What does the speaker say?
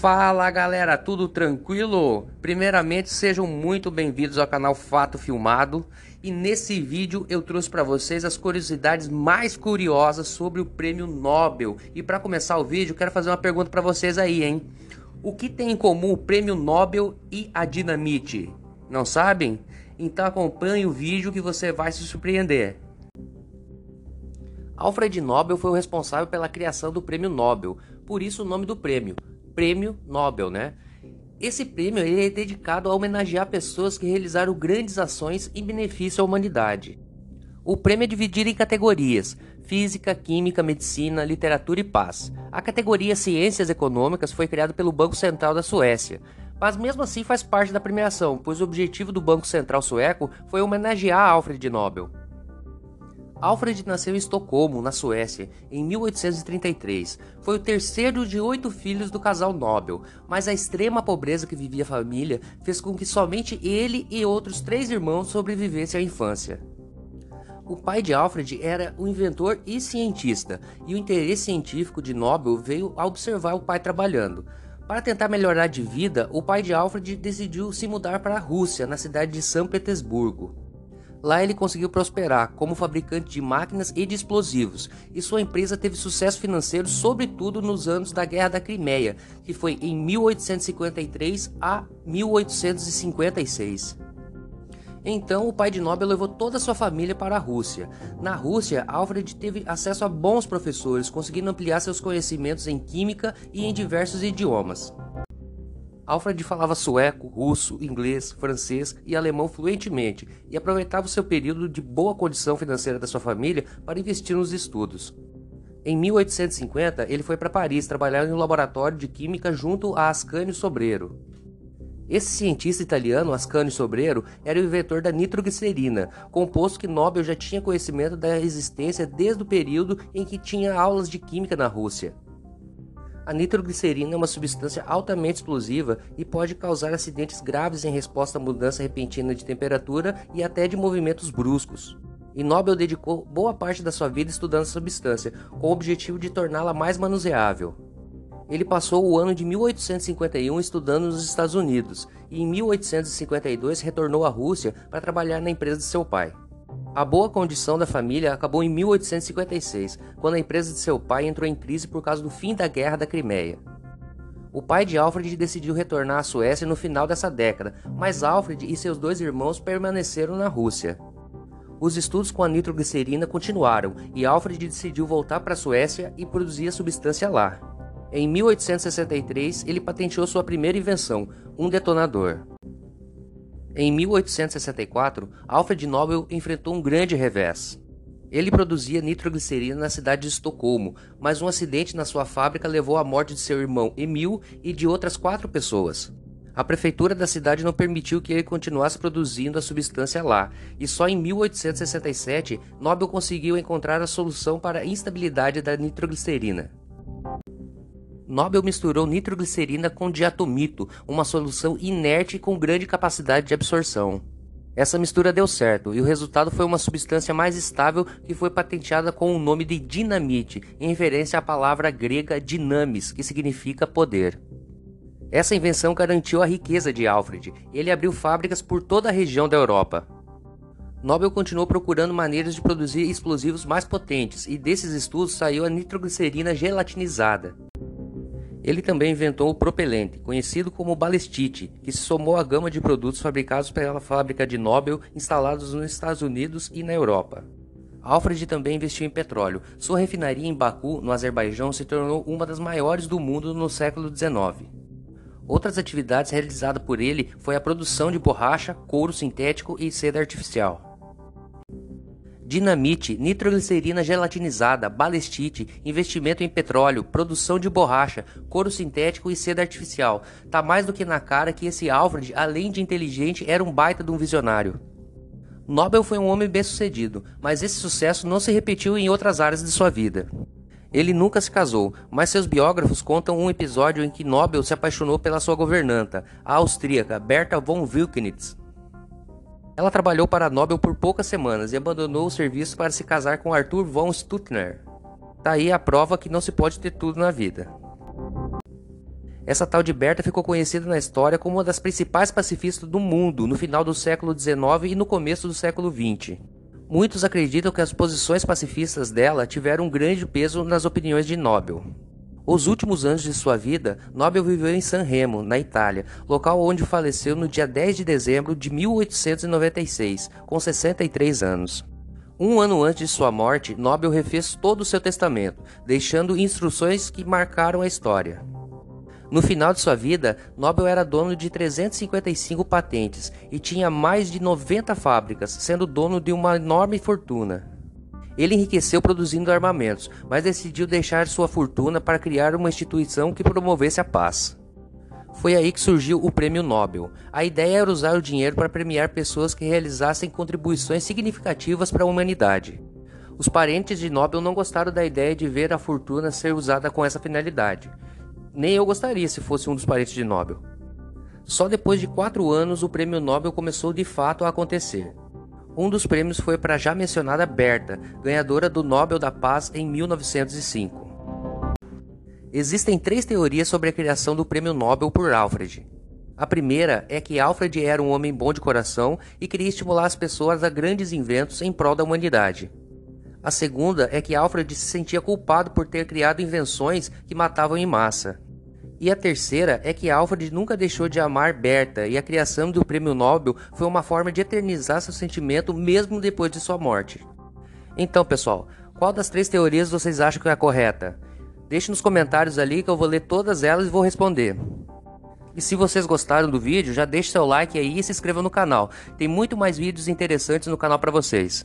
Fala galera, tudo tranquilo? Primeiramente, sejam muito bem-vindos ao canal Fato Filmado e nesse vídeo eu trouxe para vocês as curiosidades mais curiosas sobre o Prêmio Nobel. E para começar o vídeo, quero fazer uma pergunta para vocês aí, hein? O que tem em comum o Prêmio Nobel e a dinamite? Não sabem? Então acompanhe o vídeo que você vai se surpreender. Alfred Nobel foi o responsável pela criação do Prêmio Nobel, por isso o nome do prêmio, Prêmio Nobel, né? Esse prêmio é dedicado a homenagear pessoas que realizaram grandes ações em benefício à humanidade. O prêmio é dividido em categorias: Física, Química, Medicina, Literatura e Paz. A categoria Ciências Econômicas foi criada pelo Banco Central da Suécia, mas mesmo assim faz parte da premiação, pois o objetivo do Banco Central Sueco foi homenagear Alfred Nobel. Alfred nasceu em Estocolmo, na Suécia, em 1833. Foi o terceiro de oito filhos do casal Nobel, mas a extrema pobreza que vivia a família fez com que somente ele e outros três irmãos sobrevivessem à infância. O pai de Alfred era um inventor e cientista, e o interesse científico de Nobel veio a observar o pai trabalhando. Para tentar melhorar de vida, o pai de Alfred decidiu se mudar para a Rússia, na cidade de São Petersburgo. Lá ele conseguiu prosperar como fabricante de máquinas e de explosivos, e sua empresa teve sucesso financeiro sobretudo nos anos da Guerra da Crimeia, que foi em 1853 a 1856. Então, o pai de Nobel levou toda a sua família para a Rússia. Na Rússia, Alfred teve acesso a bons professores, conseguindo ampliar seus conhecimentos em química e em diversos idiomas. Alfred falava sueco, russo, inglês, francês e alemão fluentemente e aproveitava o seu período de boa condição financeira da sua família para investir nos estudos. Em 1850, ele foi para Paris trabalhar em um laboratório de química junto a Ascanio Sobrero. Esse cientista italiano, Ascanio Sobrero, era o inventor da nitroglicerina, composto que Nobel já tinha conhecimento da existência desde o período em que tinha aulas de química na Rússia. A nitroglicerina é uma substância altamente explosiva e pode causar acidentes graves em resposta à mudança repentina de temperatura e até de movimentos bruscos. E Nobel dedicou boa parte da sua vida estudando a substância, com o objetivo de torná-la mais manuseável. Ele passou o ano de 1851 estudando nos Estados Unidos e em 1852 retornou à Rússia para trabalhar na empresa de seu pai. A boa condição da família acabou em 1856, quando a empresa de seu pai entrou em crise por causa do fim da Guerra da Crimeia. O pai de Alfred decidiu retornar à Suécia no final dessa década, mas Alfred e seus dois irmãos permaneceram na Rússia. Os estudos com a nitroglicerina continuaram e Alfred decidiu voltar para a Suécia e produzir a substância lá. Em 1863, ele patenteou sua primeira invenção, um detonador. Em 1864, Alfred Nobel enfrentou um grande revés. Ele produzia nitroglicerina na cidade de Estocolmo, mas um acidente na sua fábrica levou à morte de seu irmão Emil e de outras quatro pessoas. A prefeitura da cidade não permitiu que ele continuasse produzindo a substância lá, e só em 1867 Nobel conseguiu encontrar a solução para a instabilidade da nitroglicerina. Nobel misturou nitroglicerina com diatomito, uma solução inerte com grande capacidade de absorção. Essa mistura deu certo e o resultado foi uma substância mais estável que foi patenteada com o nome de dinamite, em referência à palavra grega dinamis, que significa poder. Essa invenção garantiu a riqueza de Alfred. Ele abriu fábricas por toda a região da Europa. Nobel continuou procurando maneiras de produzir explosivos mais potentes, e desses estudos saiu a nitroglicerina gelatinizada. Ele também inventou o propelente, conhecido como balestite, que se somou à gama de produtos fabricados pela fábrica de Nobel instalados nos Estados Unidos e na Europa. Alfred também investiu em petróleo. Sua refinaria em Baku, no Azerbaijão, se tornou uma das maiores do mundo no século XIX. Outras atividades realizadas por ele foi a produção de borracha, couro sintético e seda artificial dinamite, nitroglicerina gelatinizada, balestite, investimento em petróleo, produção de borracha, couro sintético e seda artificial. Tá mais do que na cara que esse Alfred, além de inteligente, era um baita de um visionário. Nobel foi um homem bem-sucedido, mas esse sucesso não se repetiu em outras áreas de sua vida. Ele nunca se casou, mas seus biógrafos contam um episódio em que Nobel se apaixonou pela sua governanta, a austríaca Berta von Wilkenitz. Ela trabalhou para a Nobel por poucas semanas e abandonou o serviço para se casar com Arthur von Stuttner. Tá aí a prova que não se pode ter tudo na vida. Essa tal de Berta ficou conhecida na história como uma das principais pacifistas do mundo no final do século XIX e no começo do século XX. Muitos acreditam que as posições pacifistas dela tiveram um grande peso nas opiniões de Nobel. Os últimos anos de sua vida, Nobel viveu em San Remo, na Itália, local onde faleceu no dia 10 de dezembro de 1896, com 63 anos. Um ano antes de sua morte, Nobel refez todo o seu testamento, deixando instruções que marcaram a história. No final de sua vida, Nobel era dono de 355 patentes e tinha mais de 90 fábricas, sendo dono de uma enorme fortuna. Ele enriqueceu produzindo armamentos, mas decidiu deixar sua fortuna para criar uma instituição que promovesse a paz. Foi aí que surgiu o Prêmio Nobel. A ideia era usar o dinheiro para premiar pessoas que realizassem contribuições significativas para a humanidade. Os parentes de Nobel não gostaram da ideia de ver a fortuna ser usada com essa finalidade nem eu gostaria se fosse um dos parentes de Nobel. Só depois de quatro anos o prêmio Nobel começou de fato a acontecer. Um dos prêmios foi para a já mencionada Berta, ganhadora do Nobel da Paz em 1905. Existem três teorias sobre a criação do prêmio Nobel por Alfred. A primeira é que Alfred era um homem bom de coração e queria estimular as pessoas a grandes inventos em prol da humanidade. A segunda é que Alfred se sentia culpado por ter criado invenções que matavam em massa. E a terceira é que Alfred nunca deixou de amar Berta e a criação do prêmio Nobel foi uma forma de eternizar seu sentimento mesmo depois de sua morte. Então, pessoal, qual das três teorias vocês acham que é a correta? Deixe nos comentários ali que eu vou ler todas elas e vou responder. E se vocês gostaram do vídeo, já deixe seu like aí e se inscreva no canal. Tem muito mais vídeos interessantes no canal para vocês.